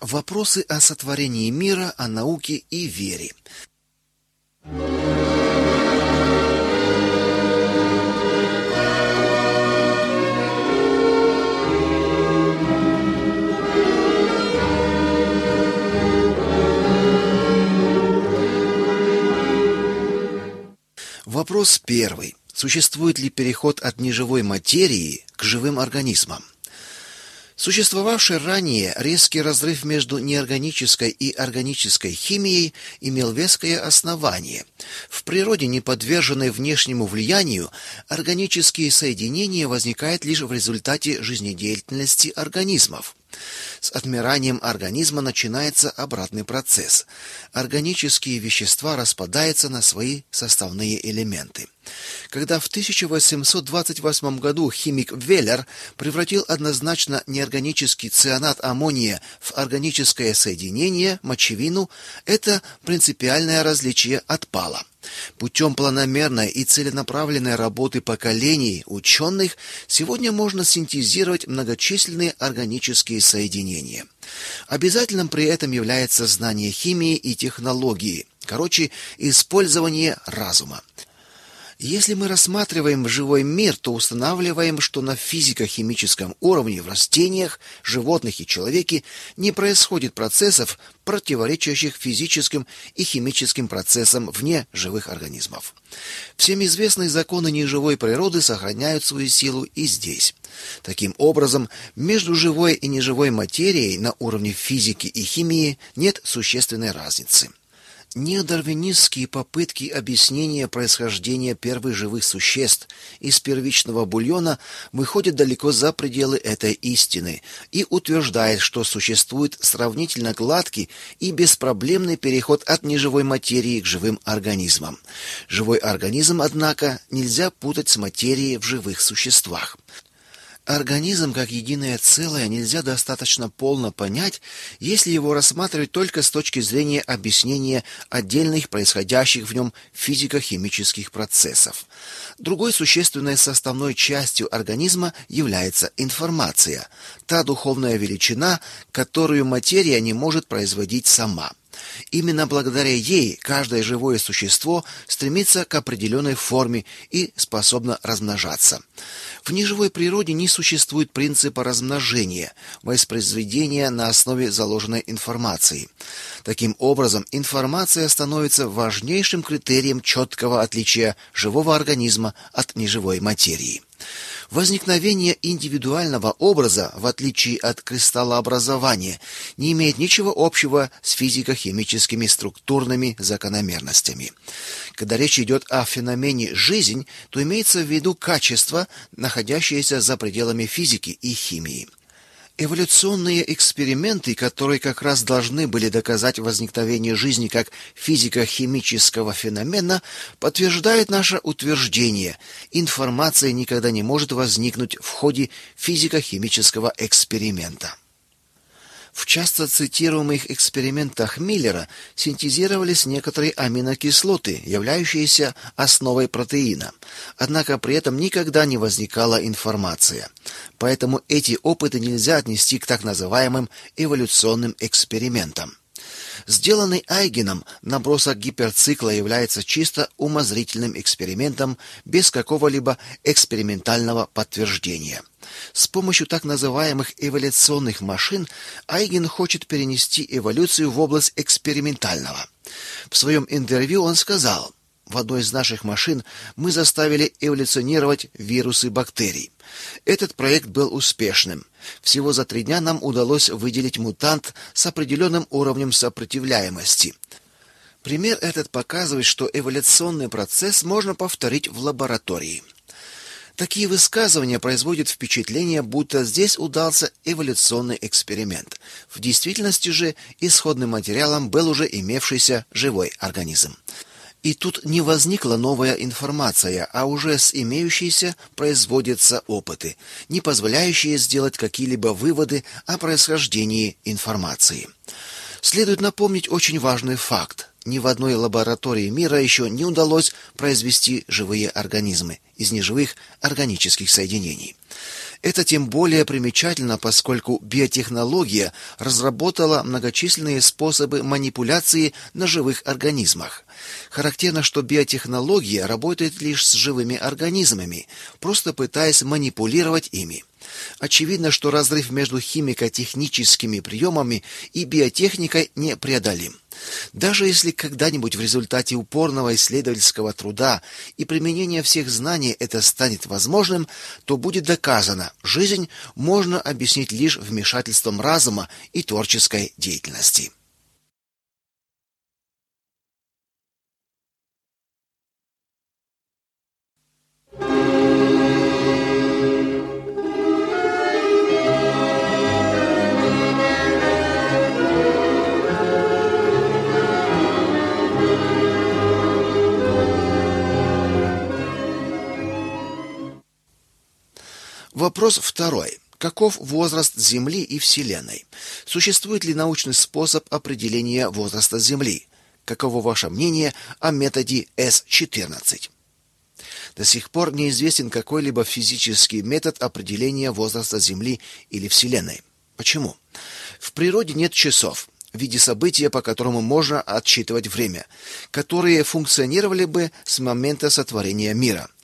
Вопросы о сотворении мира, о науке и вере. Вопрос первый. Существует ли переход от неживой материи к живым организмам? Существовавший ранее резкий разрыв между неорганической и органической химией имел веское основание. В природе, не подверженной внешнему влиянию, органические соединения возникают лишь в результате жизнедеятельности организмов. С отмиранием организма начинается обратный процесс. Органические вещества распадаются на свои составные элементы. Когда в 1828 году химик Веллер превратил однозначно неорганический цианат аммония в органическое соединение мочевину, это принципиальное различие отпало. Путем планомерной и целенаправленной работы поколений ученых сегодня можно синтезировать многочисленные органические соединения. Обязательным при этом является знание химии и технологии, короче, использование разума. Если мы рассматриваем живой мир, то устанавливаем, что на физико-химическом уровне в растениях, животных и человеке не происходит процессов, противоречащих физическим и химическим процессам вне живых организмов. Всем известные законы неживой природы сохраняют свою силу и здесь. Таким образом, между живой и неживой материей на уровне физики и химии нет существенной разницы. Неодарвинистские попытки объяснения происхождения первых живых существ из первичного бульона выходят далеко за пределы этой истины и утверждают, что существует сравнительно гладкий и беспроблемный переход от неживой материи к живым организмам. Живой организм, однако, нельзя путать с материей в живых существах. Организм как единое целое нельзя достаточно полно понять, если его рассматривать только с точки зрения объяснения отдельных происходящих в нем физико-химических процессов. Другой существенной составной частью организма является информация, та духовная величина, которую материя не может производить сама. Именно благодаря ей каждое живое существо стремится к определенной форме и способно размножаться. В неживой природе не существует принципа размножения, воспроизведения на основе заложенной информации. Таким образом, информация становится важнейшим критерием четкого отличия живого организма от неживой материи. Возникновение индивидуального образа, в отличие от кристаллообразования, не имеет ничего общего с физико-химическими структурными закономерностями. Когда речь идет о феномене жизнь, то имеется в виду качество, находящееся за пределами физики и химии. Эволюционные эксперименты, которые как раз должны были доказать возникновение жизни как физико-химического феномена, подтверждают наше утверждение. Информация никогда не может возникнуть в ходе физико-химического эксперимента. В часто цитируемых экспериментах Миллера синтезировались некоторые аминокислоты, являющиеся основой протеина. Однако при этом никогда не возникала информация. Поэтому эти опыты нельзя отнести к так называемым эволюционным экспериментам. Сделанный Айгеном набросок гиперцикла является чисто умозрительным экспериментом без какого-либо экспериментального подтверждения. С помощью так называемых эволюционных машин Айген хочет перенести эволюцию в область экспериментального. В своем интервью он сказал: в одной из наших машин мы заставили эволюционировать вирусы бактерий. Этот проект был успешным. Всего за три дня нам удалось выделить мутант с определенным уровнем сопротивляемости. Пример этот показывает, что эволюционный процесс можно повторить в лаборатории. Такие высказывания производят впечатление, будто здесь удался эволюционный эксперимент. В действительности же исходным материалом был уже имевшийся живой организм. И тут не возникла новая информация, а уже с имеющейся производятся опыты, не позволяющие сделать какие-либо выводы о происхождении информации. Следует напомнить очень важный факт. Ни в одной лаборатории мира еще не удалось произвести живые организмы из неживых органических соединений. Это тем более примечательно, поскольку биотехнология разработала многочисленные способы манипуляции на живых организмах. Характерно, что биотехнология работает лишь с живыми организмами, просто пытаясь манипулировать ими. Очевидно, что разрыв между химико-техническими приемами и биотехникой непреодолим. Даже если когда-нибудь в результате упорного исследовательского труда и применения всех знаний это станет возможным, то будет доказано, жизнь можно объяснить лишь вмешательством разума и творческой деятельности. Вопрос второй. Каков возраст Земли и Вселенной? Существует ли научный способ определения возраста Земли? Каково ваше мнение о методе С-14? До сих пор неизвестен какой-либо физический метод определения возраста Земли или Вселенной. Почему? В природе нет часов в виде события, по которому можно отсчитывать время, которые функционировали бы с момента сотворения мира –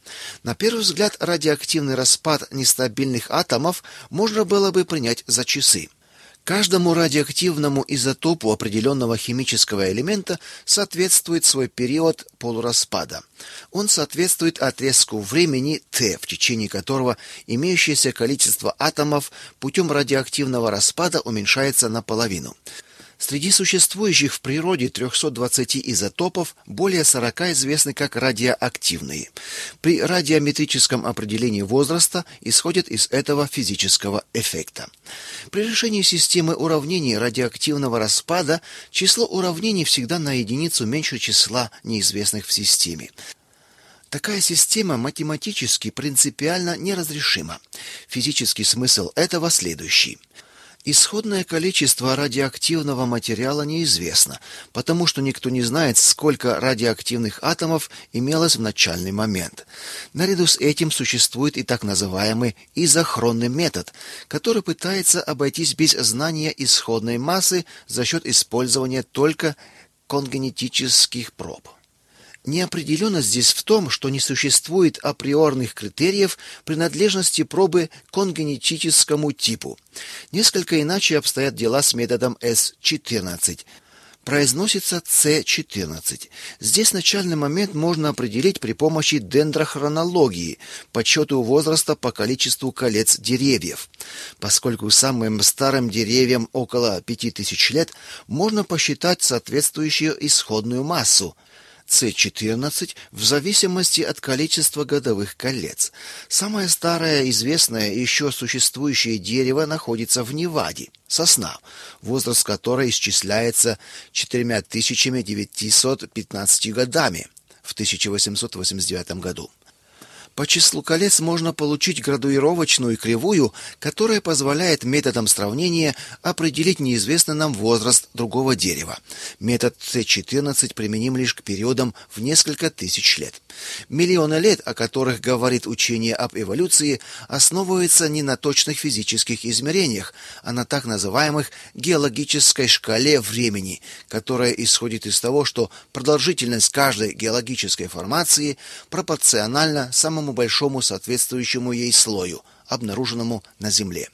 на первый взгляд, радиоактивный распад нестабильных атомов можно было бы принять за часы. Каждому радиоактивному изотопу определенного химического элемента соответствует свой период полураспада. Он соответствует отрезку времени Т, в течение которого имеющееся количество атомов путем радиоактивного распада уменьшается наполовину. Среди существующих в природе 320 изотопов более 40 известны как радиоактивные. При радиометрическом определении возраста исходят из этого физического эффекта. При решении системы уравнений радиоактивного распада число уравнений всегда на единицу меньше числа неизвестных в системе. Такая система математически принципиально неразрешима. Физический смысл этого следующий – Исходное количество радиоактивного материала неизвестно, потому что никто не знает, сколько радиоактивных атомов имелось в начальный момент. Наряду с этим существует и так называемый изохронный метод, который пытается обойтись без знания исходной массы за счет использования только конгенетических проб. Неопределенность здесь в том, что не существует априорных критериев принадлежности пробы к конгенетическому типу. Несколько иначе обстоят дела с методом S14. Произносится C14. Здесь начальный момент можно определить при помощи дендрохронологии, подсчету возраста по количеству колец деревьев. Поскольку самым старым деревьям около 5000 лет, можно посчитать соответствующую исходную массу – с14 в зависимости от количества годовых колец. Самое старое известное еще существующее дерево находится в Неваде – сосна, возраст которой исчисляется 4915 годами в 1889 году. По числу колец можно получить градуировочную кривую, которая позволяет методом сравнения определить неизвестный нам возраст другого дерева. Метод С14 применим лишь к периодам в несколько тысяч лет. Миллионы лет, о которых говорит учение об эволюции, основываются не на точных физических измерениях, а на так называемых геологической шкале времени, которая исходит из того, что продолжительность каждой геологической формации пропорциональна самому самому большому соответствующему ей слою, обнаруженному на Земле.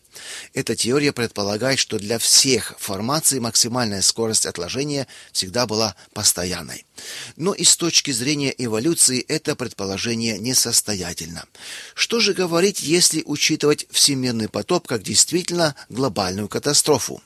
Эта теория предполагает, что для всех формаций максимальная скорость отложения всегда была постоянной. Но и с точки зрения эволюции это предположение несостоятельно. Что же говорить, если учитывать всемирный потоп как действительно глобальную катастрофу?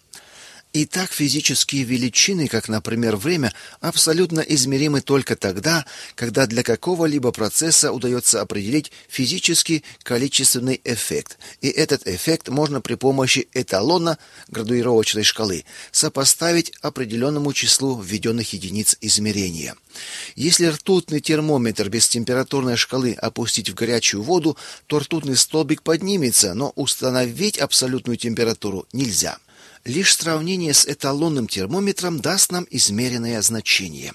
Итак, физические величины, как, например, время, абсолютно измеримы только тогда, когда для какого-либо процесса удается определить физический количественный эффект. И этот эффект можно при помощи эталона градуировочной шкалы сопоставить определенному числу введенных единиц измерения. Если ртутный термометр без температурной шкалы опустить в горячую воду, то ртутный столбик поднимется, но установить абсолютную температуру нельзя. Лишь сравнение с эталонным термометром даст нам измеренное значение.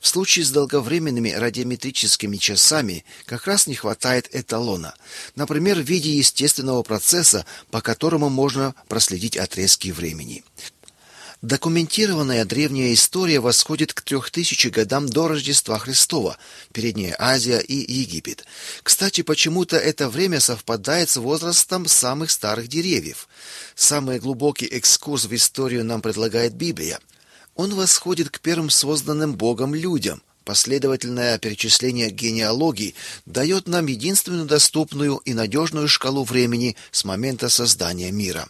В случае с долговременными радиометрическими часами как раз не хватает эталона, например, в виде естественного процесса, по которому можно проследить отрезки времени. Документированная древняя история восходит к 3000 годам до Рождества Христова, Передняя Азия и Египет. Кстати, почему-то это время совпадает с возрастом самых старых деревьев. Самый глубокий экскурс в историю нам предлагает Библия. Он восходит к первым созданным Богом людям – Последовательное перечисление генеалогий дает нам единственную доступную и надежную шкалу времени с момента создания мира.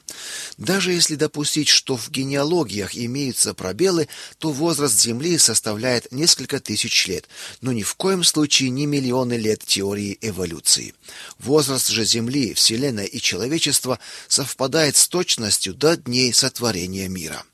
Даже если допустить, что в генеалогиях имеются пробелы, то возраст Земли составляет несколько тысяч лет, но ни в коем случае не миллионы лет теории эволюции. Возраст же Земли, Вселенной и человечества совпадает с точностью до дней сотворения мира.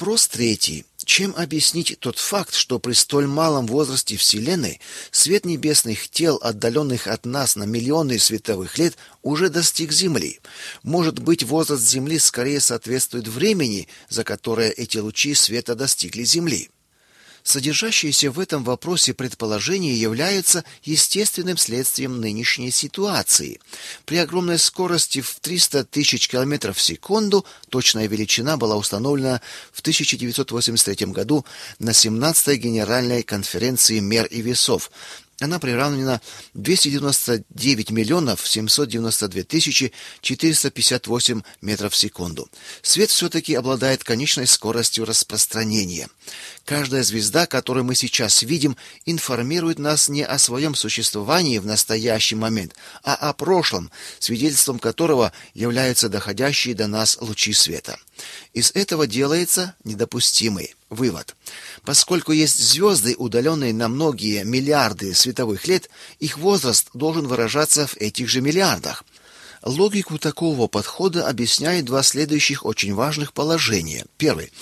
Вопрос третий. Чем объяснить тот факт, что при столь малом возрасте Вселенной свет небесных тел, отдаленных от нас на миллионы световых лет, уже достиг Земли? Может быть, возраст Земли скорее соответствует времени, за которое эти лучи света достигли Земли? Содержащиеся в этом вопросе предположения являются естественным следствием нынешней ситуации. При огромной скорости в 300 тысяч километров в секунду точная величина была установлена в 1983 году на 17-й Генеральной конференции мер и весов, она приравнена 299 миллионов 792 тысячи 458 метров в секунду. Свет все-таки обладает конечной скоростью распространения. Каждая звезда, которую мы сейчас видим, информирует нас не о своем существовании в настоящий момент, а о прошлом, свидетельством которого являются доходящие до нас лучи света. Из этого делается недопустимый вывод. Поскольку есть звезды, удаленные на многие миллиарды световых лет, их возраст должен выражаться в этих же миллиардах. Логику такого подхода объясняет два следующих очень важных положения. Первый.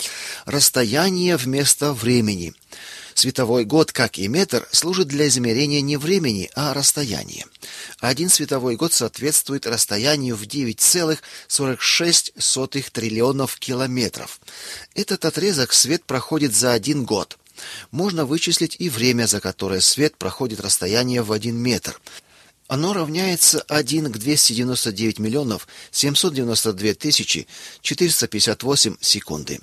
Расстояние вместо времени – Световой год, как и метр, служит для измерения не времени, а расстояния. Один световой год соответствует расстоянию в 9,46 триллионов километров. Этот отрезок свет проходит за один год. Можно вычислить и время, за которое свет проходит расстояние в один метр – оно равняется 1 к 299 миллионов 792 тысячи 458 секунды.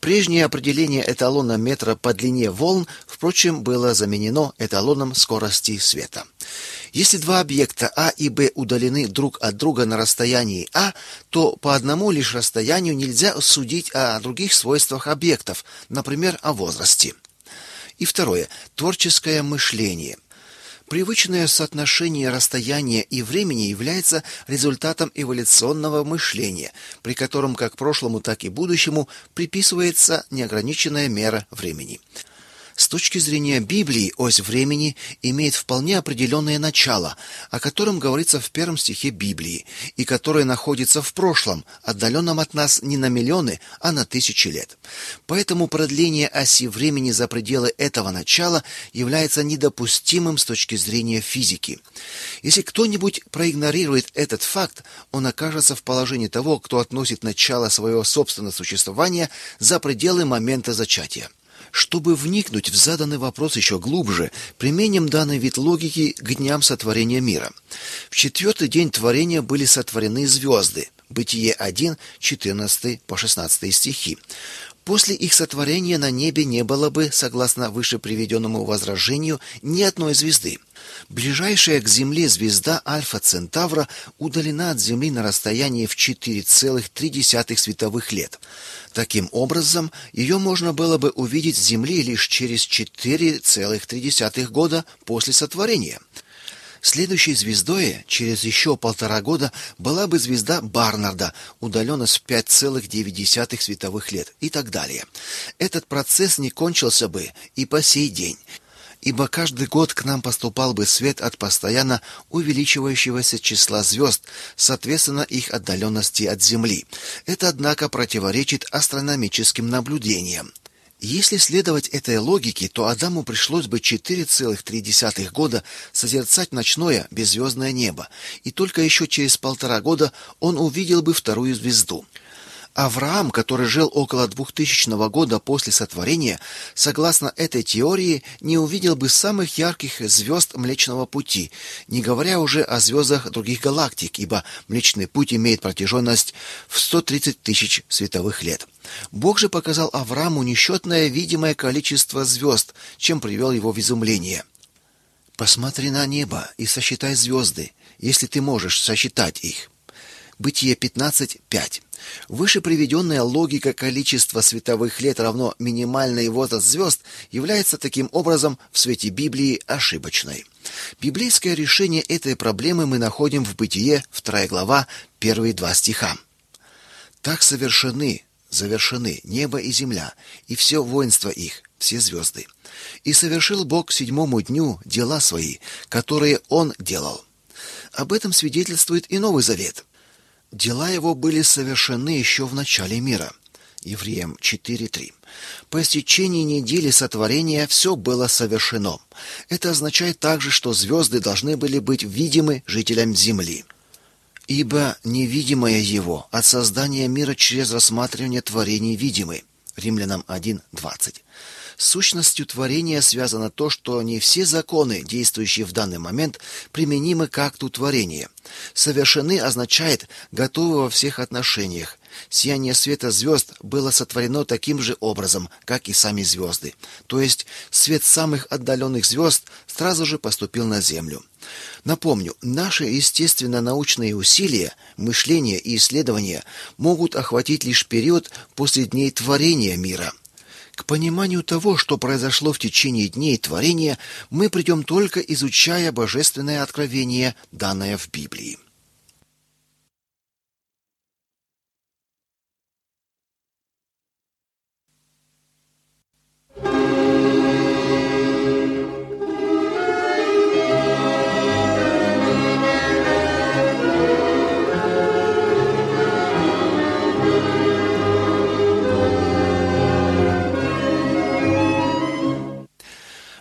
Прежнее определение эталона метра по длине волн, впрочем, было заменено эталоном скорости света. Если два объекта А и Б удалены друг от друга на расстоянии А, то по одному лишь расстоянию нельзя судить о других свойствах объектов, например, о возрасте. И второе. Творческое мышление – Привычное соотношение расстояния и времени является результатом эволюционного мышления, при котором как прошлому, так и будущему приписывается неограниченная мера времени. С точки зрения Библии, ось времени имеет вполне определенное начало, о котором говорится в первом стихе Библии, и которое находится в прошлом, отдаленном от нас не на миллионы, а на тысячи лет. Поэтому продление оси времени за пределы этого начала является недопустимым с точки зрения физики. Если кто-нибудь проигнорирует этот факт, он окажется в положении того, кто относит начало своего собственного существования за пределы момента зачатия. Чтобы вникнуть в заданный вопрос еще глубже, применим данный вид логики к дням сотворения мира. В четвертый день творения были сотворены звезды. Бытие 1, 14 по 16 стихи. После их сотворения на небе не было бы, согласно выше приведенному возражению, ни одной звезды. Ближайшая к Земле звезда Альфа Центавра удалена от Земли на расстоянии в 4,3 световых лет. Таким образом, ее можно было бы увидеть с Земли лишь через 4,3 года после сотворения. Следующей звездой через еще полтора года была бы звезда Барнарда, удаленно с 5,9 световых лет и так далее. Этот процесс не кончился бы и по сей день. ибо каждый год к нам поступал бы свет от постоянно увеличивающегося числа звезд, соответственно их отдаленности от Земли. Это, однако, противоречит астрономическим наблюдениям. Если следовать этой логике, то Адаму пришлось бы 4,3 года созерцать ночное беззвездное небо, и только еще через полтора года он увидел бы вторую звезду. Авраам, который жил около 2000 года после сотворения, согласно этой теории, не увидел бы самых ярких звезд Млечного пути, не говоря уже о звездах других галактик, ибо Млечный путь имеет протяженность в 130 тысяч световых лет. Бог же показал Аврааму несчетное видимое количество звезд, чем привел его в изумление. Посмотри на небо и сосчитай звезды, если ты можешь сосчитать их. Бытие 15:5. Выше приведенная логика количества световых лет равно минимальный возраст звезд является таким образом в свете Библии ошибочной. Библейское решение этой проблемы мы находим в Бытие, 2 глава, первые два стиха. Так совершены, завершены небо и земля, и все воинство их, все звезды. И совершил Бог к седьмому дню дела свои, которые он делал. Об этом свидетельствует и Новый Завет. Дела его были совершены еще в начале мира. Евреям 4:3. По истечении недели сотворения все было совершено. Это означает также, что звезды должны были быть видимы жителям земли. Ибо невидимое его от создания мира через рассматривание творений видимы. Римлянам 1:20. С сущностью творения связано то, что не все законы, действующие в данный момент, применимы к акту творения. Совершены означает готовы во всех отношениях. Сияние света звезд было сотворено таким же образом, как и сами звезды. То есть свет самых отдаленных звезд сразу же поступил на землю. Напомню, наши естественно-научные усилия, мышление и исследования могут охватить лишь период после дней творения мира – к пониманию того, что произошло в течение дней творения, мы придем только изучая божественное откровение, данное в Библии.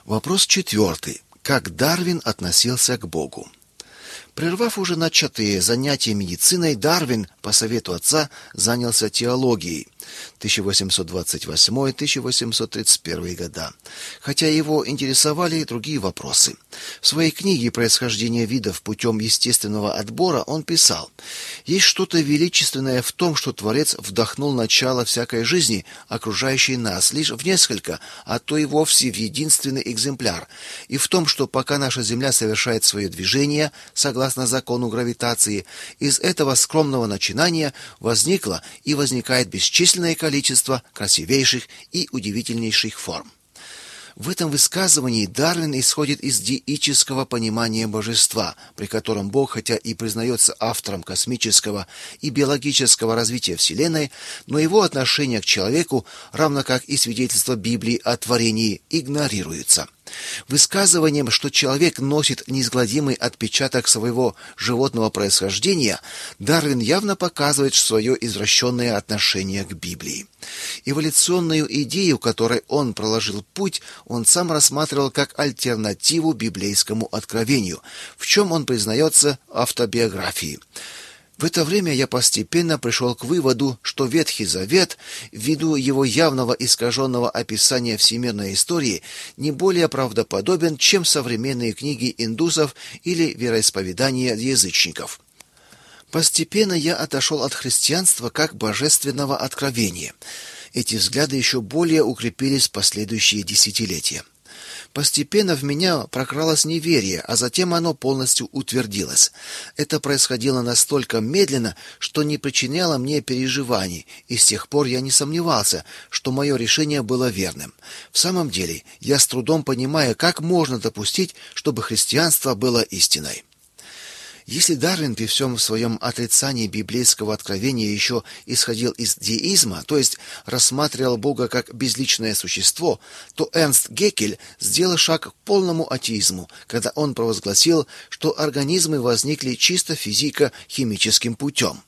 Вопрос четвертый. Как Дарвин относился к Богу? Прервав уже начатые занятия медициной, Дарвин, по совету отца, занялся теологией. 1828-1831 года, хотя его интересовали и другие вопросы. В своей книге «Происхождение видов путем естественного отбора» он писал «Есть что-то величественное в том, что Творец вдохнул начало всякой жизни, окружающей нас, лишь в несколько, а то и вовсе в единственный экземпляр, и в том, что пока наша Земля совершает свое движение, согласно закону гравитации, из этого скромного начинания возникло и возникает бесчисленное количество количество красивейших и удивительнейших форм. В этом высказывании Дарвин исходит из диического понимания божества, при котором Бог, хотя и признается автором космического и биологического развития Вселенной, но его отношение к человеку, равно как и свидетельство Библии о творении, игнорируется. Высказыванием, что человек носит неизгладимый отпечаток своего животного происхождения, Дарвин явно показывает свое извращенное отношение к Библии. Эволюционную идею, которой он проложил путь, он сам рассматривал как альтернативу библейскому откровению, в чем он признается автобиографией. В это время я постепенно пришел к выводу, что Ветхий Завет, ввиду его явного искаженного описания всемирной истории, не более правдоподобен, чем современные книги индусов или вероисповедания язычников. Постепенно я отошел от христианства как божественного откровения. Эти взгляды еще более укрепились в последующие десятилетия. Постепенно в меня прокралось неверие, а затем оно полностью утвердилось. Это происходило настолько медленно, что не причиняло мне переживаний, и с тех пор я не сомневался, что мое решение было верным. В самом деле, я с трудом понимаю, как можно допустить, чтобы христианство было истиной. Если Дарвин при всем своем отрицании библейского откровения еще исходил из деизма, то есть рассматривал Бога как безличное существо, то Эрнст Геккель сделал шаг к полному атеизму, когда он провозгласил, что организмы возникли чисто физико-химическим путем.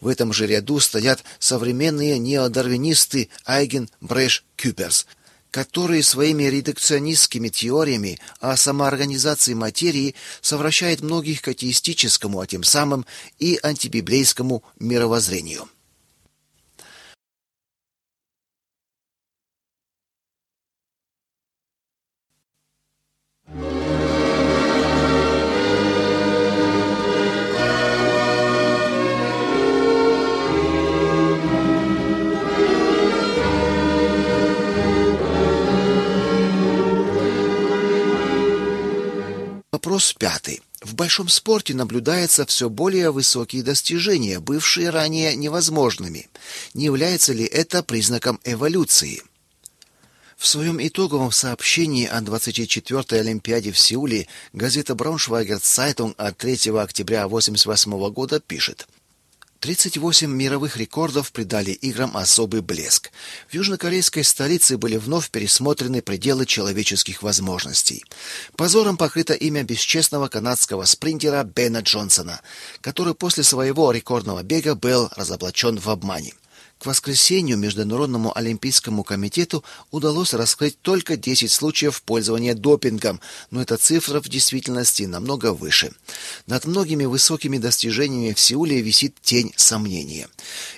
В этом же ряду стоят современные неодарвинисты Айген, Брэш, Кюперс – которые своими редукционистскими теориями о самоорганизации материи совращают многих к атеистическому, а тем самым и антибиблейскому мировоззрению. Вопрос пятый. В большом спорте наблюдаются все более высокие достижения, бывшие ранее невозможными. Не является ли это признаком эволюции? В своем итоговом сообщении о 24-й Олимпиаде в Сеуле газета Braunschweiger Zeitung от 3 октября 1988 года пишет – 38 мировых рекордов придали играм особый блеск. В южнокорейской столице были вновь пересмотрены пределы человеческих возможностей. Позором покрыто имя бесчестного канадского спринтера Бена Джонсона, который после своего рекордного бега был разоблачен в обмане. К воскресенью Международному олимпийскому комитету удалось раскрыть только 10 случаев пользования допингом, но эта цифра в действительности намного выше. Над многими высокими достижениями в Сеуле висит тень сомнения.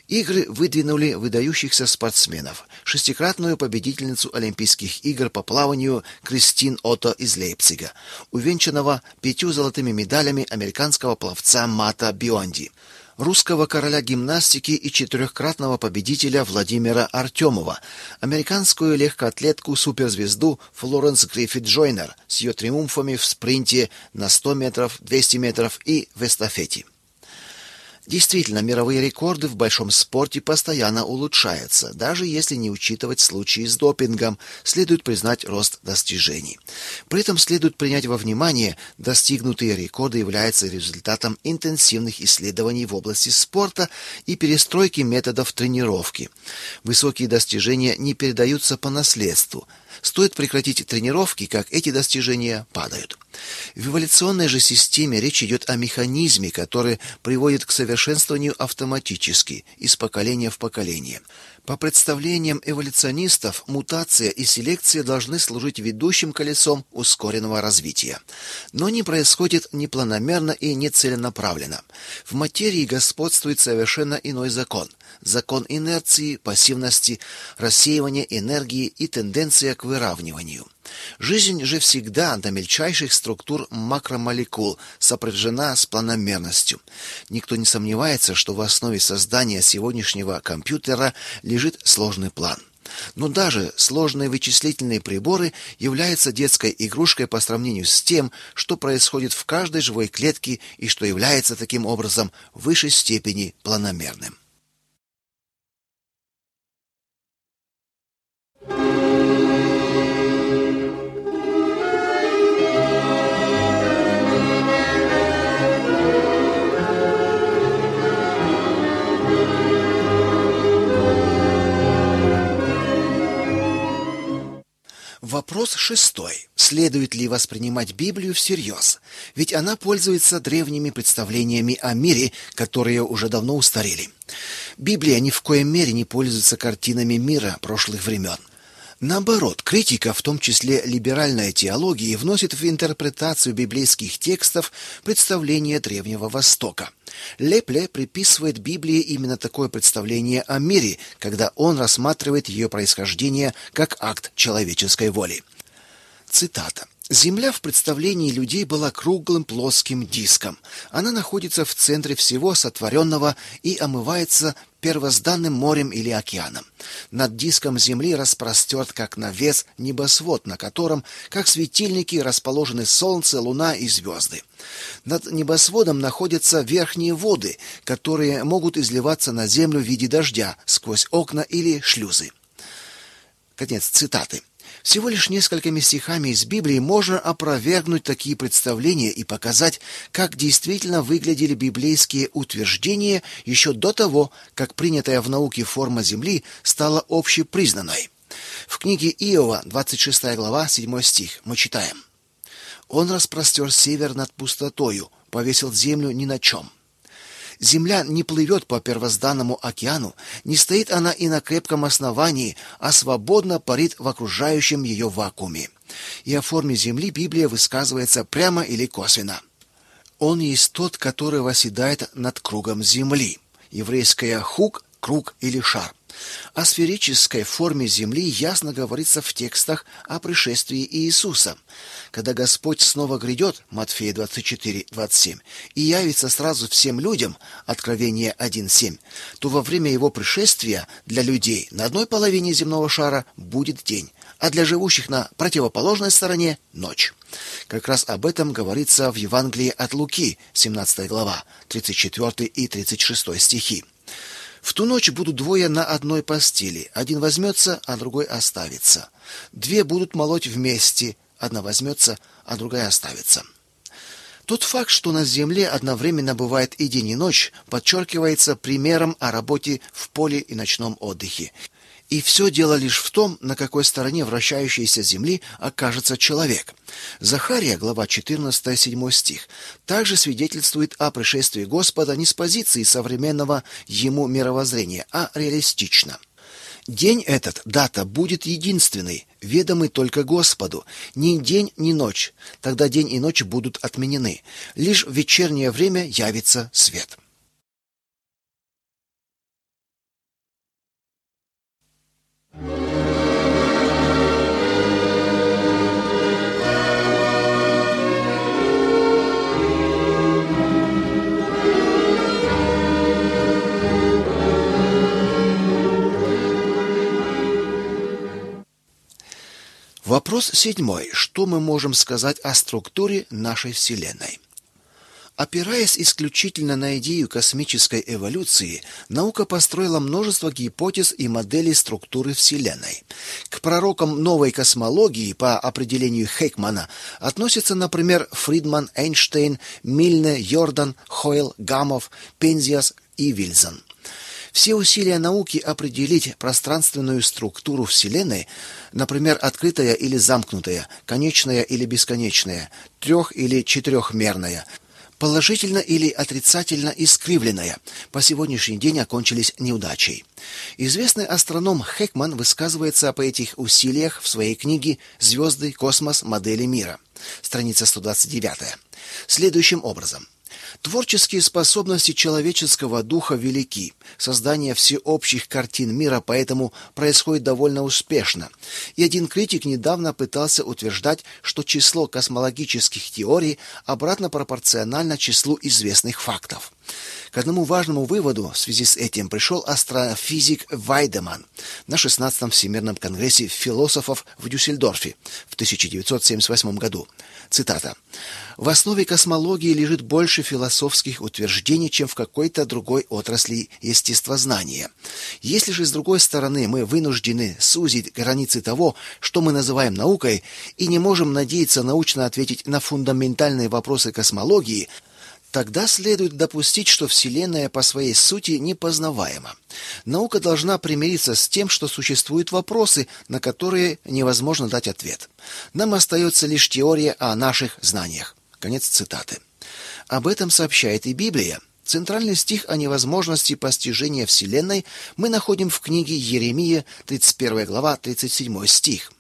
Игры выдвинули выдающихся спортсменов. Шестикратную победительницу Олимпийских игр по плаванию Кристин Отто из Лейпцига, увенчанного пятью золотыми медалями американского пловца Мата Бионди – русского короля гимнастики и четырехкратного победителя Владимира Артемова, американскую легкоатлетку-суперзвезду Флоренс Гриффит Джойнер с ее триумфами в спринте на 100 метров, 200 метров и в эстафете. Действительно, мировые рекорды в большом спорте постоянно улучшаются. Даже если не учитывать случаи с допингом, следует признать рост достижений. При этом следует принять во внимание, достигнутые рекорды являются результатом интенсивных исследований в области спорта и перестройки методов тренировки. Высокие достижения не передаются по наследству – Стоит прекратить тренировки, как эти достижения падают. В эволюционной же системе речь идет о механизме, который приводит к совершенствованию автоматически, из поколения в поколение. По представлениям эволюционистов, мутация и селекция должны служить ведущим колесом ускоренного развития. Но не происходит ни планомерно и не целенаправленно. В материи господствует совершенно иной закон – закон инерции, пассивности, рассеивания энергии и тенденция к выравниванию. Жизнь же всегда до мельчайших структур макромолекул сопряжена с планомерностью. Никто не сомневается, что в основе создания сегодняшнего компьютера лежит сложный план. Но даже сложные вычислительные приборы являются детской игрушкой по сравнению с тем, что происходит в каждой живой клетке и что является таким образом в высшей степени планомерным. Вопрос шестой. Следует ли воспринимать Библию всерьез? Ведь она пользуется древними представлениями о мире, которые уже давно устарели. Библия ни в коем мере не пользуется картинами мира прошлых времен – Наоборот, критика, в том числе либеральная теология, вносит в интерпретацию библейских текстов представление Древнего Востока. Лепле приписывает Библии именно такое представление о мире, когда он рассматривает ее происхождение как акт человеческой воли. Цитата. Земля в представлении людей была круглым плоским диском. Она находится в центре всего сотворенного и омывается первозданным морем или океаном. Над диском Земли распростерт, как навес, небосвод, на котором, как светильники, расположены Солнце, Луна и звезды. Над небосводом находятся верхние воды, которые могут изливаться на Землю в виде дождя сквозь окна или шлюзы. Конец цитаты. Всего лишь несколькими стихами из Библии можно опровергнуть такие представления и показать, как действительно выглядели библейские утверждения еще до того, как принятая в науке форма Земли стала общепризнанной. В книге Иова, 26 глава, 7 стих, мы читаем. «Он распростер север над пустотою, повесил землю ни на чем». Земля не плывет по первозданному океану, не стоит она и на крепком основании, а свободно парит в окружающем ее вакууме. И о форме Земли Библия высказывается прямо или косвенно. Он есть тот, который восседает над кругом Земли. Еврейское «хук» — круг или шар. О сферической форме земли ясно говорится в текстах о пришествии Иисуса. Когда Господь снова грядет, Матфея 24, 27, и явится сразу всем людям, Откровение 1.7, то во время его пришествия для людей на одной половине земного шара будет день, а для живущих на противоположной стороне – ночь. Как раз об этом говорится в Евангелии от Луки, 17 глава, 34 и 36 стихи. В ту ночь будут двое на одной постели. Один возьмется, а другой оставится. Две будут молоть вместе. Одна возьмется, а другая оставится. Тот факт, что на Земле одновременно бывает и день, и ночь, подчеркивается примером о работе в поле и ночном отдыхе. И все дело лишь в том, на какой стороне вращающейся земли окажется человек. Захария, глава 14, 7 стих, также свидетельствует о пришествии Господа не с позиции современного ему мировоззрения, а реалистично. День этот, дата, будет единственный, ведомый только Господу. Ни день, ни ночь. Тогда день и ночь будут отменены. Лишь в вечернее время явится свет. Вопрос седьмой. Что мы можем сказать о структуре нашей Вселенной? Опираясь исключительно на идею космической эволюции, наука построила множество гипотез и моделей структуры Вселенной. К пророкам новой космологии по определению Хейкмана относятся, например, Фридман, Эйнштейн, Мильне, Йордан, Хойл, Гамов, Пензиас и Вильсон. Все усилия науки определить пространственную структуру Вселенной, например, открытая или замкнутая, конечная или бесконечная, трех- или четырехмерная – положительно или отрицательно искривленная, по сегодняшний день окончились неудачей. Известный астроном Хекман высказывается по этих усилиях в своей книге «Звезды, космос, модели мира», страница 129. Следующим образом – Творческие способности человеческого духа велики. Создание всеобщих картин мира поэтому происходит довольно успешно. И один критик недавно пытался утверждать, что число космологических теорий обратно пропорционально числу известных фактов. К одному важному выводу в связи с этим пришел астрофизик Вайдеман на 16-м Всемирном конгрессе философов в Дюссельдорфе в 1978 году. Цитата. «В основе космологии лежит больше философских утверждений, чем в какой-то другой отрасли естествознания. Если же, с другой стороны, мы вынуждены сузить границы того, что мы называем наукой, и не можем надеяться научно ответить на фундаментальные вопросы космологии – Тогда следует допустить, что Вселенная по своей сути непознаваема. Наука должна примириться с тем, что существуют вопросы, на которые невозможно дать ответ. Нам остается лишь теория о наших знаниях. Конец цитаты. Об этом сообщает и Библия. Центральный стих о невозможности постижения Вселенной мы находим в книге Еремия, 31 глава, 37 стих.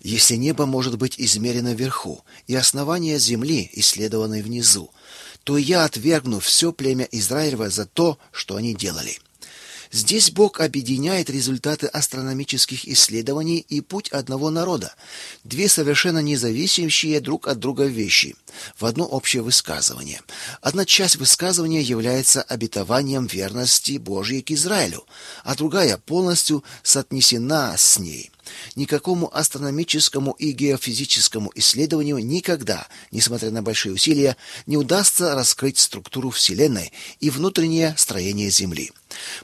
Если небо может быть измерено вверху, и основание земли исследованы внизу, то я отвергну все племя Израилева за то, что они делали. Здесь Бог объединяет результаты астрономических исследований и путь одного народа, две совершенно независящие друг от друга вещи, в одно общее высказывание. Одна часть высказывания является обетованием верности Божьей к Израилю, а другая полностью соотнесена с ней – Никакому астрономическому и геофизическому исследованию никогда, несмотря на большие усилия, не удастся раскрыть структуру Вселенной и внутреннее строение Земли.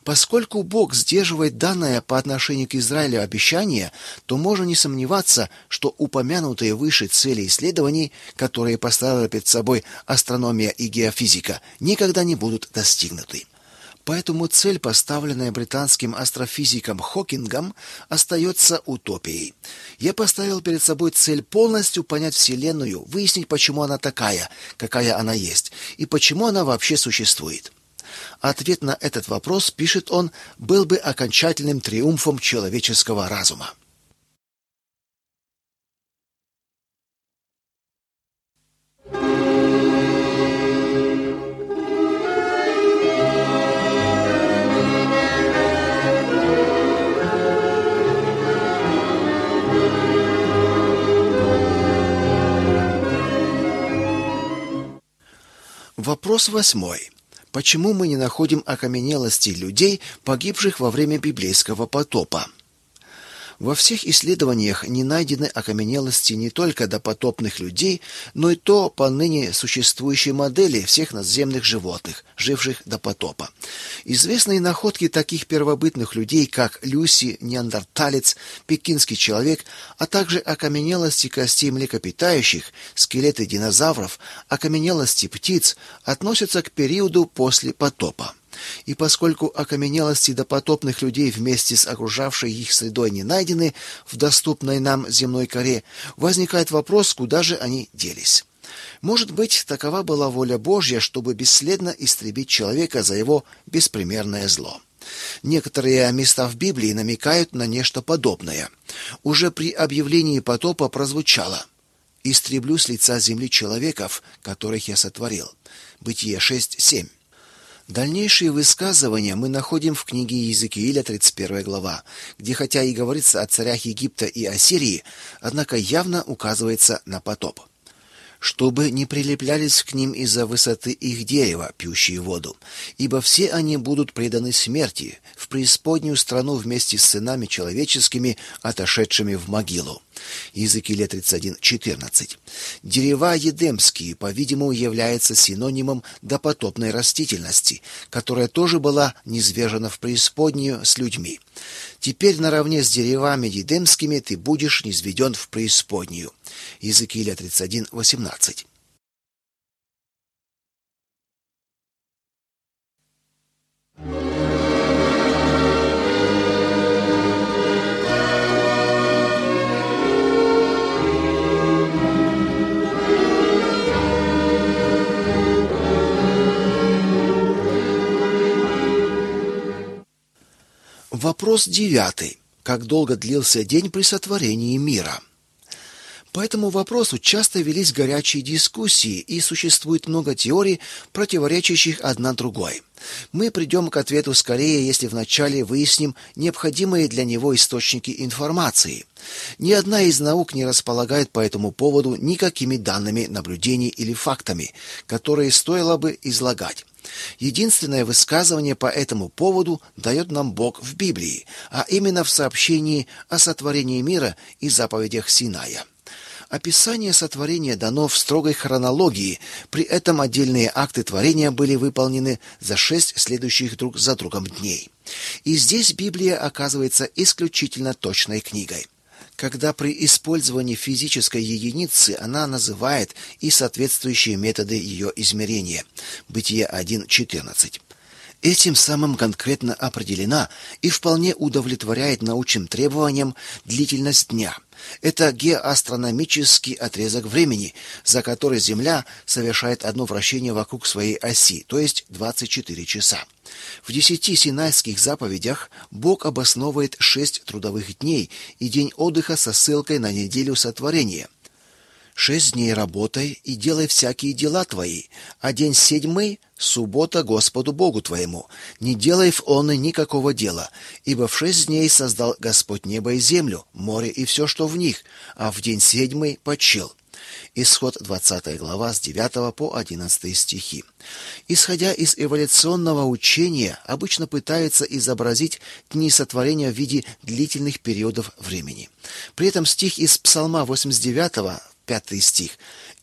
Поскольку Бог сдерживает данное по отношению к Израилю обещание, то можно не сомневаться, что упомянутые выше цели исследований, которые поставила перед собой астрономия и геофизика, никогда не будут достигнуты. Поэтому цель, поставленная британским астрофизиком Хокингом, остается утопией. Я поставил перед собой цель полностью понять Вселенную, выяснить, почему она такая, какая она есть, и почему она вообще существует. Ответ на этот вопрос, пишет он, был бы окончательным триумфом человеческого разума. Вопрос восьмой. Почему мы не находим окаменелости людей, погибших во время библейского потопа? Во всех исследованиях не найдены окаменелости не только допотопных людей, но и то по ныне существующей модели всех надземных животных, живших до потопа. Известные находки таких первобытных людей, как Люси, неандерталец, пекинский человек, а также окаменелости костей млекопитающих, скелеты динозавров, окаменелости птиц, относятся к периоду после потопа. И поскольку окаменелости допотопных людей вместе с окружавшей их средой не найдены в доступной нам земной коре, возникает вопрос, куда же они делись. Может быть, такова была воля Божья, чтобы бесследно истребить человека за его беспримерное зло. Некоторые места в Библии намекают на нечто подобное. Уже при объявлении потопа прозвучало «Истреблю с лица земли человеков, которых я сотворил». Бытие 6.7. Дальнейшие высказывания мы находим в книге Иезекииля, 31 глава, где хотя и говорится о царях Египта и Ассирии, однако явно указывается на потоп чтобы не прилеплялись к ним из-за высоты их дерева, пьющие воду, ибо все они будут преданы смерти в преисподнюю страну вместе с сынами человеческими, отошедшими в могилу. Иезекииля 31.14. Дерева едемские, по-видимому, являются синонимом допотопной растительности, которая тоже была низвержена в преисподнюю с людьми. Теперь наравне с деревами едемскими ты будешь низведен в преисподнюю. Иезекииля 31.18. Вопрос девятый. Как долго длился день при сотворении мира? По этому вопросу часто велись горячие дискуссии, и существует много теорий, противоречащих одна другой. Мы придем к ответу скорее, если вначале выясним необходимые для него источники информации. Ни одна из наук не располагает по этому поводу никакими данными, наблюдений или фактами, которые стоило бы излагать. Единственное высказывание по этому поводу дает нам Бог в Библии, а именно в сообщении о сотворении мира и заповедях Синая. Описание сотворения дано в строгой хронологии, при этом отдельные акты творения были выполнены за шесть следующих друг за другом дней. И здесь Библия оказывается исключительно точной книгой когда при использовании физической единицы она называет и соответствующие методы ее измерения. Бытие 1.14. Этим самым конкретно определена и вполне удовлетворяет научным требованиям длительность дня – это геоастрономический отрезок времени, за который Земля совершает одно вращение вокруг своей оси, то есть 24 часа. В десяти синайских заповедях Бог обосновывает шесть трудовых дней и день отдыха со ссылкой на неделю сотворения. Шесть дней работай и делай всякие дела твои, а день седьмый — суббота Господу Богу твоему. Не делай в он никакого дела, ибо в шесть дней создал Господь небо и землю, море и все, что в них, а в день седьмый почил. Исход 20 глава с 9 по 11 стихи. Исходя из эволюционного учения, обычно пытается изобразить дни сотворения в виде длительных периодов времени. При этом стих из Псалма 89, 5 стих,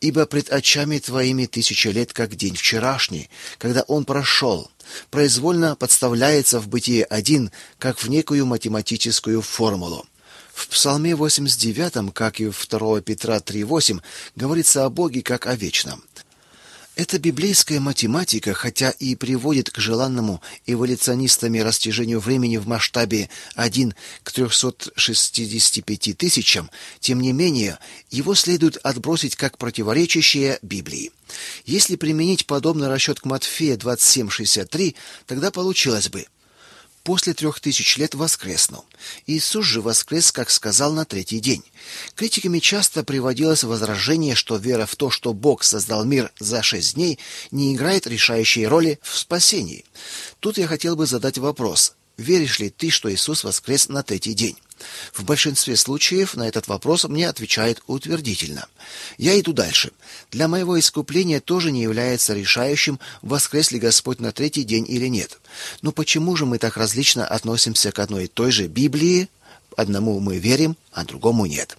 «Ибо пред очами твоими тысяча лет, как день вчерашний, когда он прошел, произвольно подставляется в бытие один, как в некую математическую формулу. В Псалме 89, как и в 2 Петра 3.8, говорится о Боге как о вечном. Эта библейская математика, хотя и приводит к желанному эволюционистами растяжению времени в масштабе 1 к 365 тысячам, тем не менее, его следует отбросить как противоречащее Библии. Если применить подобный расчет к Матфея 27.63, тогда получилось бы – после трех тысяч лет воскреснул. Иисус же воскрес, как сказал, на третий день. Критиками часто приводилось возражение, что вера в то, что Бог создал мир за шесть дней, не играет решающей роли в спасении. Тут я хотел бы задать вопрос. Веришь ли ты, что Иисус воскрес на третий день? В большинстве случаев на этот вопрос мне отвечают утвердительно. Я иду дальше. Для моего искупления тоже не является решающим, воскрес ли Господь на третий день или нет. Но почему же мы так различно относимся к одной и той же Библии? Одному мы верим, а другому нет.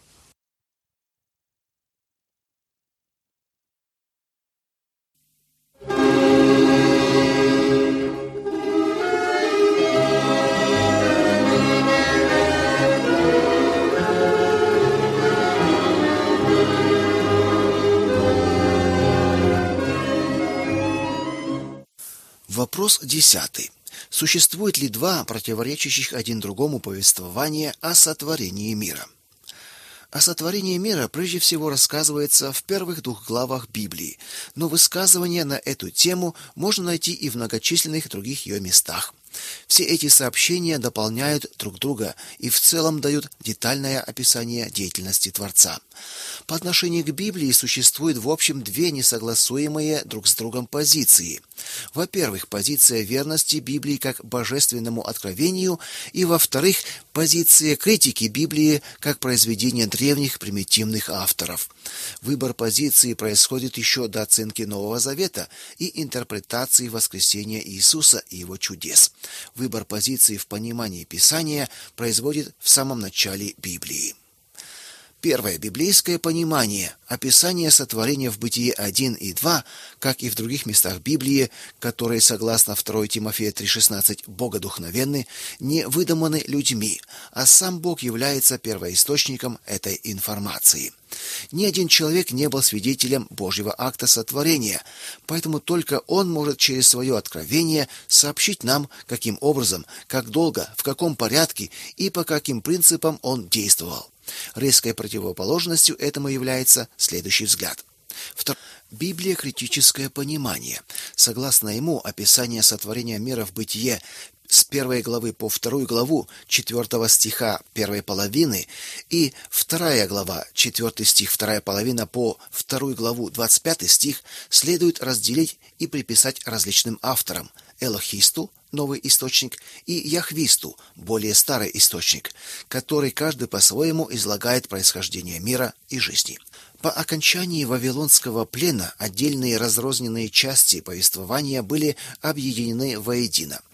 Вопрос десятый. Существует ли два противоречащих один другому повествования о сотворении мира? О сотворении мира прежде всего рассказывается в первых двух главах Библии, но высказывания на эту тему можно найти и в многочисленных других ее местах. Все эти сообщения дополняют друг друга и в целом дают детальное описание деятельности Творца. По отношению к Библии существует в общем две несогласуемые друг с другом позиции. Во-первых, позиция верности Библии как божественному откровению, и во-вторых, позиция критики Библии как произведения древних примитивных авторов. Выбор позиции происходит еще до оценки Нового Завета и интерпретации воскресения Иисуса и его чудес. Выбор позиции в понимании Писания производит в самом начале Библии. Первое библейское понимание, описание сотворения в Бытие 1 и 2, как и в других местах Библии, которые, согласно 2 Тимофея 3,16, богодухновенны, не выдуманы людьми, а сам Бог является первоисточником этой информации. Ни один человек не был свидетелем Божьего акта сотворения, поэтому только он может через свое откровение сообщить нам, каким образом, как долго, в каком порядке и по каким принципам он действовал. Резкой противоположностью этому является следующий взгляд. Второе. Библия критическое понимание. Согласно ему, описание сотворения мира в бытие с первой главы по вторую главу четвертого стиха первой половины и вторая глава четвертый стих вторая половина по вторую главу двадцать пятый стих следует разделить и приписать различным авторам Элохисту новый источник, и Яхвисту, более старый источник, который каждый по-своему излагает происхождение мира и жизни. По окончании Вавилонского плена отдельные разрозненные части повествования были объединены воедино –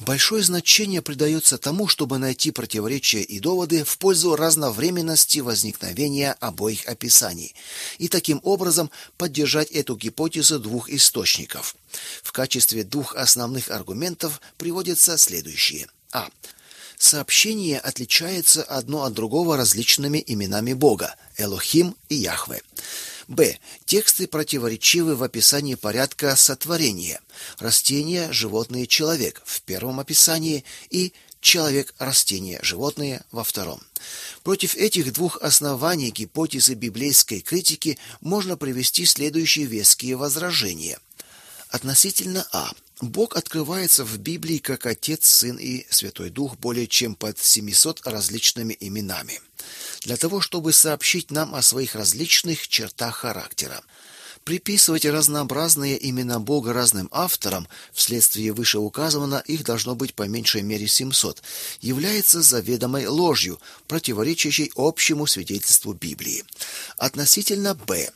Большое значение придается тому, чтобы найти противоречия и доводы в пользу разновременности возникновения обоих описаний и таким образом поддержать эту гипотезу двух источников. В качестве двух основных аргументов приводятся следующие. А. Сообщение отличается одно от другого различными именами Бога – Элохим и Яхве. Б. Тексты противоречивы в описании порядка сотворения. Растения, животные, человек в первом описании и человек, растение, животные во втором. Против этих двух оснований гипотезы библейской критики можно привести следующие веские возражения. Относительно А. Бог открывается в Библии как Отец, Сын и Святой Дух более чем под 700 различными именами для того, чтобы сообщить нам о своих различных чертах характера. Приписывать разнообразные имена Бога разным авторам, вследствие вышеуказанного их должно быть по меньшей мере 700, является заведомой ложью, противоречащей общему свидетельству Библии. Относительно Б.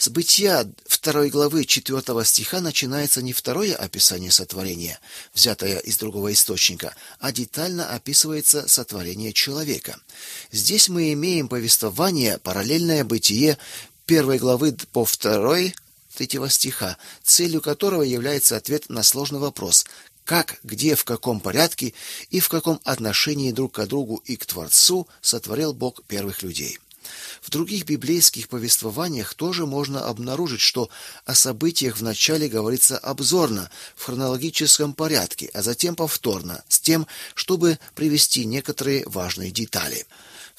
С бытия второй главы четвертого стиха начинается не второе описание сотворения, взятое из другого источника, а детально описывается сотворение человека. Здесь мы имеем повествование, параллельное бытие первой главы по второй третьего стиха, целью которого является ответ на сложный вопрос как, где, в каком порядке и в каком отношении друг к другу и к Творцу сотворил Бог первых людей. В других библейских повествованиях тоже можно обнаружить, что о событиях в начале говорится обзорно, в хронологическом порядке, а затем повторно, с тем, чтобы привести некоторые важные детали.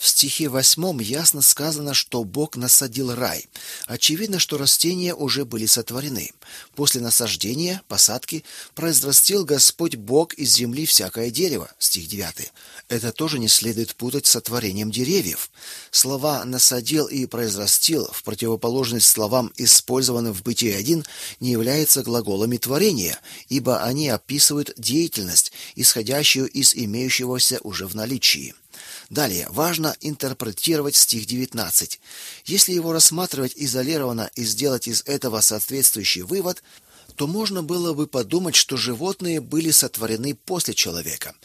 В стихе восьмом ясно сказано, что Бог насадил рай. Очевидно, что растения уже были сотворены. После насаждения, посадки, произрастил Господь Бог из земли всякое дерево. Стих 9. Это тоже не следует путать с сотворением деревьев. Слова «насадил» и «произрастил» в противоположность словам, использованным в Бытие 1, не являются глаголами творения, ибо они описывают деятельность, исходящую из имеющегося уже в наличии. Далее, важно интерпретировать стих 19. Если его рассматривать изолированно и сделать из этого соответствующий вывод, то можно было бы подумать, что животные были сотворены после человека.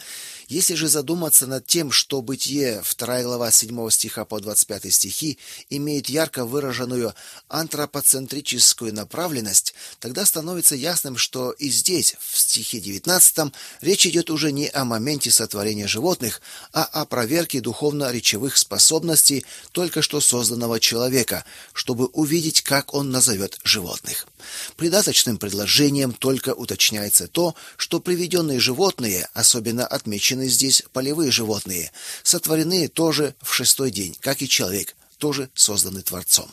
Если же задуматься над тем, что Бытие, 2 глава 7 стиха по 25 стихи, имеет ярко выраженную антропоцентрическую направленность, тогда становится ясным, что и здесь, в стихе 19, речь идет уже не о моменте сотворения животных, а о проверке духовно-речевых способностей только что созданного человека, чтобы увидеть, как он назовет животных. Придаточным предложением только уточняется то, что приведенные животные, особенно отмеченные Отмечены здесь полевые животные, сотворены тоже в шестой день, как и человек, тоже созданы Творцом.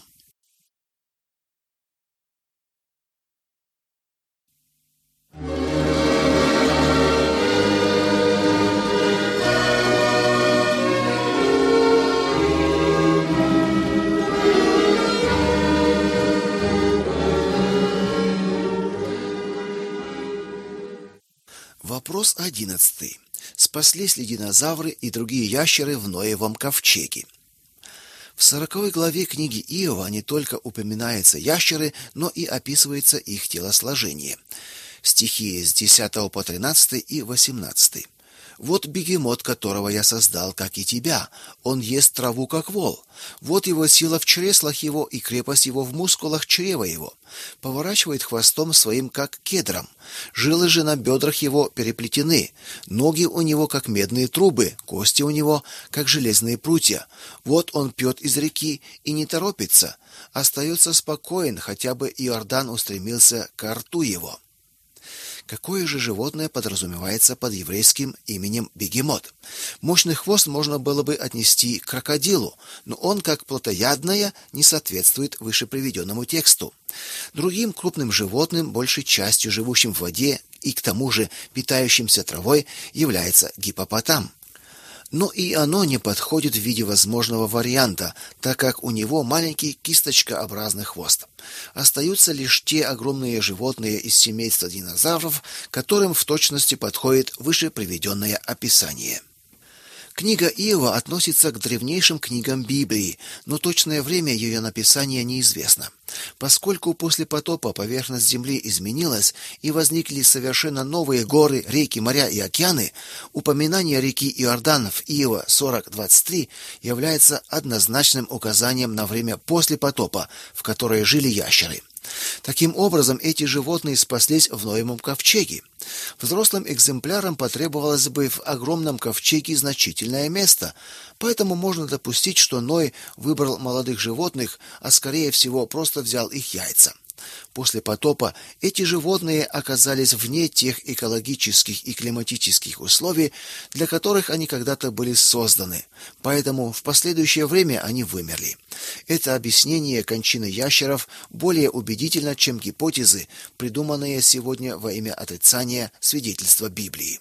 Вопрос одиннадцатый. Спаслись ли динозавры и другие ящеры в Ноевом ковчеге? В сороковой главе книги Иова не только упоминаются ящеры, но и описывается их телосложение. Стихи с 10 по 13 и 18. Вот бегемот, которого я создал, как и тебя. Он ест траву, как вол. Вот его сила в чреслах его и крепость его в мускулах чрева его. Поворачивает хвостом своим, как кедром. Жилы же на бедрах его переплетены. Ноги у него, как медные трубы, кости у него, как железные прутья. Вот он пьет из реки и не торопится. Остается спокоен, хотя бы Иордан устремился к рту его. Какое же животное подразумевается под еврейским именем бегемот? Мощный хвост можно было бы отнести к крокодилу, но он, как плотоядное, не соответствует выше приведенному тексту. Другим крупным животным, большей частью живущим в воде и к тому же питающимся травой, является гипопотам но и оно не подходит в виде возможного варианта, так как у него маленький кисточкообразный хвост. Остаются лишь те огромные животные из семейства динозавров, которым в точности подходит выше приведенное описание. Книга Иова относится к древнейшим книгам Библии, но точное время ее написания неизвестно. Поскольку после потопа поверхность земли изменилась и возникли совершенно новые горы, реки, моря и океаны, упоминание реки Иордан в Иова 40:23 является однозначным указанием на время после потопа, в которое жили ящеры. Таким образом, эти животные спаслись в Ноемом ковчеге. Взрослым экземплярам потребовалось бы в огромном ковчеге значительное место, поэтому можно допустить, что Ной выбрал молодых животных, а скорее всего просто взял их яйца. После потопа эти животные оказались вне тех экологических и климатических условий, для которых они когда-то были созданы. Поэтому в последующее время они вымерли. Это объяснение кончины ящеров более убедительно, чем гипотезы, придуманные сегодня во имя отрицания свидетельства Библии.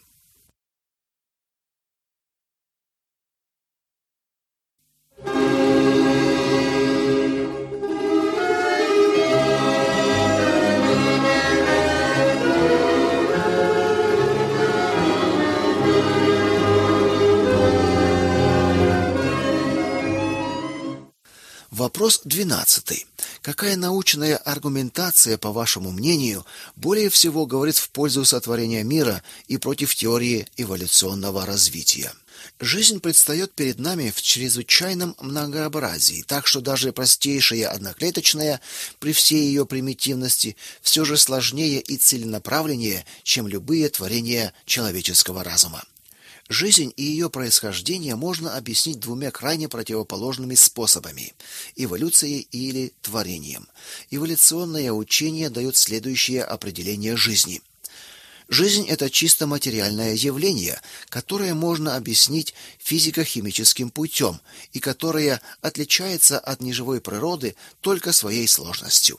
Вопрос двенадцатый. Какая научная аргументация, по вашему мнению, более всего говорит в пользу сотворения мира и против теории эволюционного развития? Жизнь предстает перед нами в чрезвычайном многообразии, так что даже простейшая одноклеточная, при всей ее примитивности, все же сложнее и целенаправленнее, чем любые творения человеческого разума. Жизнь и ее происхождение можно объяснить двумя крайне противоположными способами – эволюцией или творением. Эволюционное учение дает следующее определение жизни. Жизнь – это чисто материальное явление, которое можно объяснить физико-химическим путем и которое отличается от неживой природы только своей сложностью.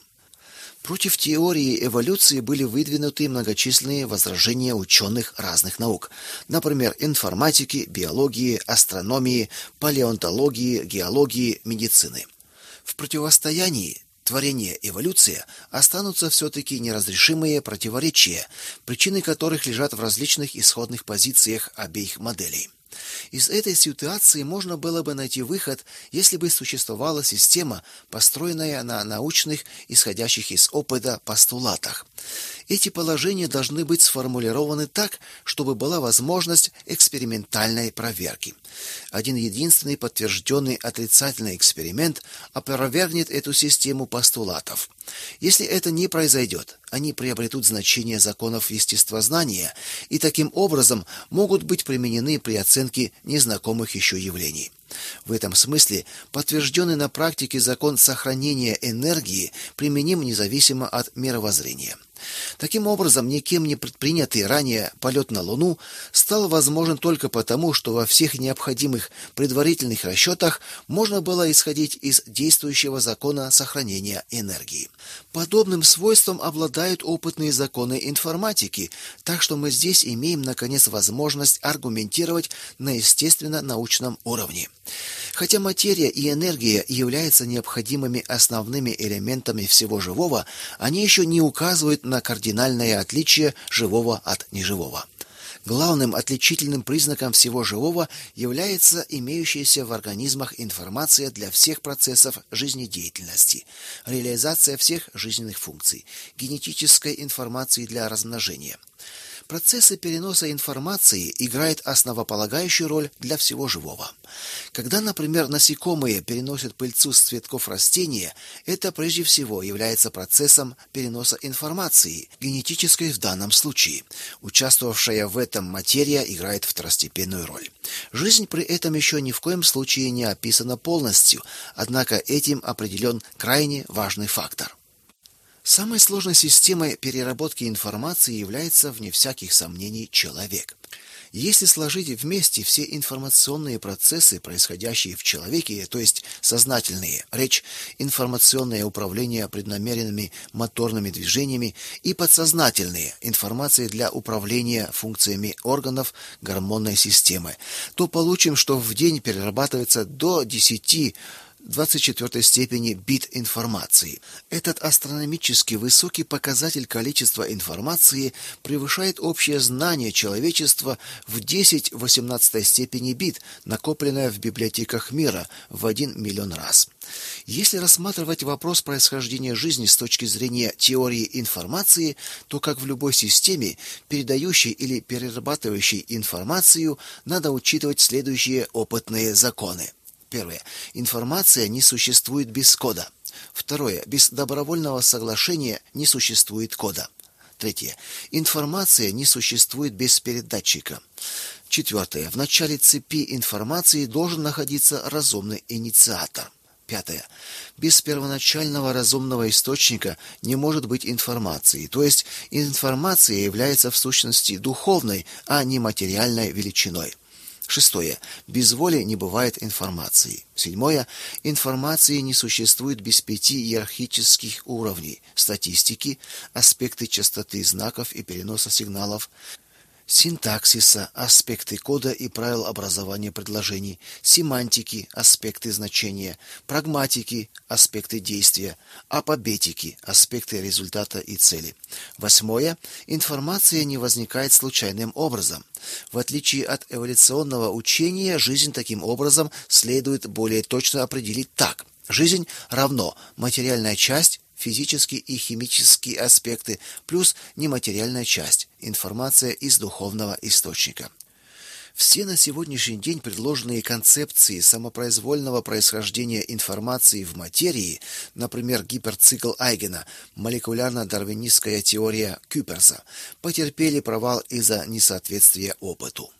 Против теории эволюции были выдвинуты многочисленные возражения ученых разных наук, например, информатики, биологии, астрономии, палеонтологии, геологии, медицины. В противостоянии творение эволюция останутся все-таки неразрешимые противоречия, причины которых лежат в различных исходных позициях обеих моделей. Из этой ситуации можно было бы найти выход, если бы существовала система, построенная на научных, исходящих из опыта постулатах. Эти положения должны быть сформулированы так, чтобы была возможность экспериментальной проверки. Один единственный подтвержденный отрицательный эксперимент опровергнет эту систему постулатов. Если это не произойдет, они приобретут значение законов естествознания и таким образом могут быть применены при оценке незнакомых еще явлений. В этом смысле подтвержденный на практике закон сохранения энергии применим независимо от мировоззрения. Таким образом, никем не предпринятый ранее полет на Луну стал возможен только потому, что во всех необходимых предварительных расчетах можно было исходить из действующего закона сохранения энергии. Подобным свойством обладают опытные законы информатики, так что мы здесь имеем наконец возможность аргументировать на естественно-научном уровне. Хотя материя и энергия являются необходимыми основными элементами всего живого, они еще не указывают на кардинальное отличие живого от неживого. Главным отличительным признаком всего живого является имеющаяся в организмах информация для всех процессов жизнедеятельности, реализация всех жизненных функций, генетической информации для размножения – Процессы переноса информации играют основополагающую роль для всего живого. Когда, например, насекомые переносят пыльцу с цветков растения, это прежде всего является процессом переноса информации, генетической в данном случае. Участвовавшая в этом материя играет второстепенную роль. Жизнь при этом еще ни в коем случае не описана полностью, однако этим определен крайне важный фактор. Самой сложной системой переработки информации является, вне всяких сомнений, человек. Если сложить вместе все информационные процессы, происходящие в человеке, то есть сознательные, речь, информационное управление преднамеренными моторными движениями и подсознательные, информации для управления функциями органов гормонной системы, то получим, что в день перерабатывается до 10 24 степени бит информации. Этот астрономически высокий показатель количества информации превышает общее знание человечества в 10 18 степени бит, накопленное в библиотеках мира в 1 миллион раз. Если рассматривать вопрос происхождения жизни с точки зрения теории информации, то как в любой системе, передающей или перерабатывающей информацию, надо учитывать следующие опытные законы. Первое. Информация не существует без кода. Второе. Без добровольного соглашения не существует кода. Третье. Информация не существует без передатчика. Четвертое. В начале цепи информации должен находиться разумный инициатор. Пятое. Без первоначального разумного источника не может быть информации, то есть информация является в сущности духовной, а не материальной величиной. Шестое. Без воли не бывает информации. Седьмое. Информации не существует без пяти иерархических уровней: статистики, аспекты частоты знаков и переноса сигналов, синтаксиса, аспекты кода и правил образования предложений, семантики, аспекты значения, прагматики, аспекты действия, апобетики, аспекты результата и цели. Восьмое. Информация не возникает случайным образом. В отличие от эволюционного учения, жизнь таким образом следует более точно определить так – Жизнь равно материальная часть, физические и химические аспекты, плюс нематериальная часть, информация из духовного источника. Все на сегодняшний день предложенные концепции самопроизвольного происхождения информации в материи, например, гиперцикл Айгена, молекулярно-дарвинистская теория Кюперса, потерпели провал из-за несоответствия опыту.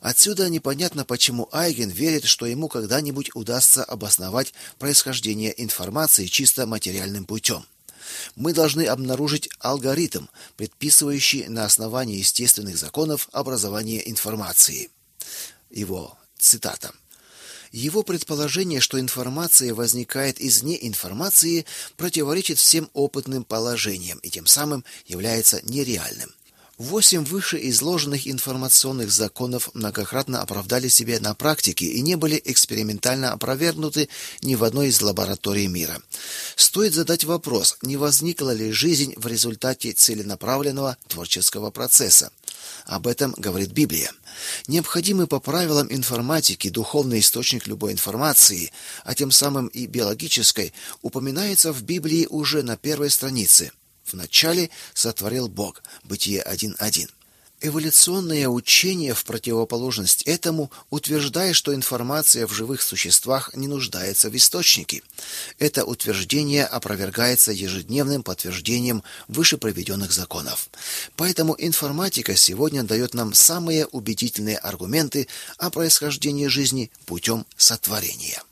Отсюда непонятно, почему Айген верит, что ему когда-нибудь удастся обосновать происхождение информации чисто материальным путем. Мы должны обнаружить алгоритм, предписывающий на основании естественных законов образование информации. Его цитата. Его предположение, что информация возникает из неинформации, противоречит всем опытным положениям и тем самым является нереальным. Восемь вышеизложенных информационных законов многократно оправдали себя на практике и не были экспериментально опровергнуты ни в одной из лабораторий мира. Стоит задать вопрос, не возникла ли жизнь в результате целенаправленного творческого процесса. Об этом говорит Библия. Необходимый по правилам информатики духовный источник любой информации, а тем самым и биологической, упоминается в Библии уже на первой странице – Вначале сотворил Бог. Бытие 1.1. Эволюционное учение в противоположность этому утверждает, что информация в живых существах не нуждается в источнике. Это утверждение опровергается ежедневным подтверждением выше приведенных законов. Поэтому информатика сегодня дает нам самые убедительные аргументы о происхождении жизни путем сотворения.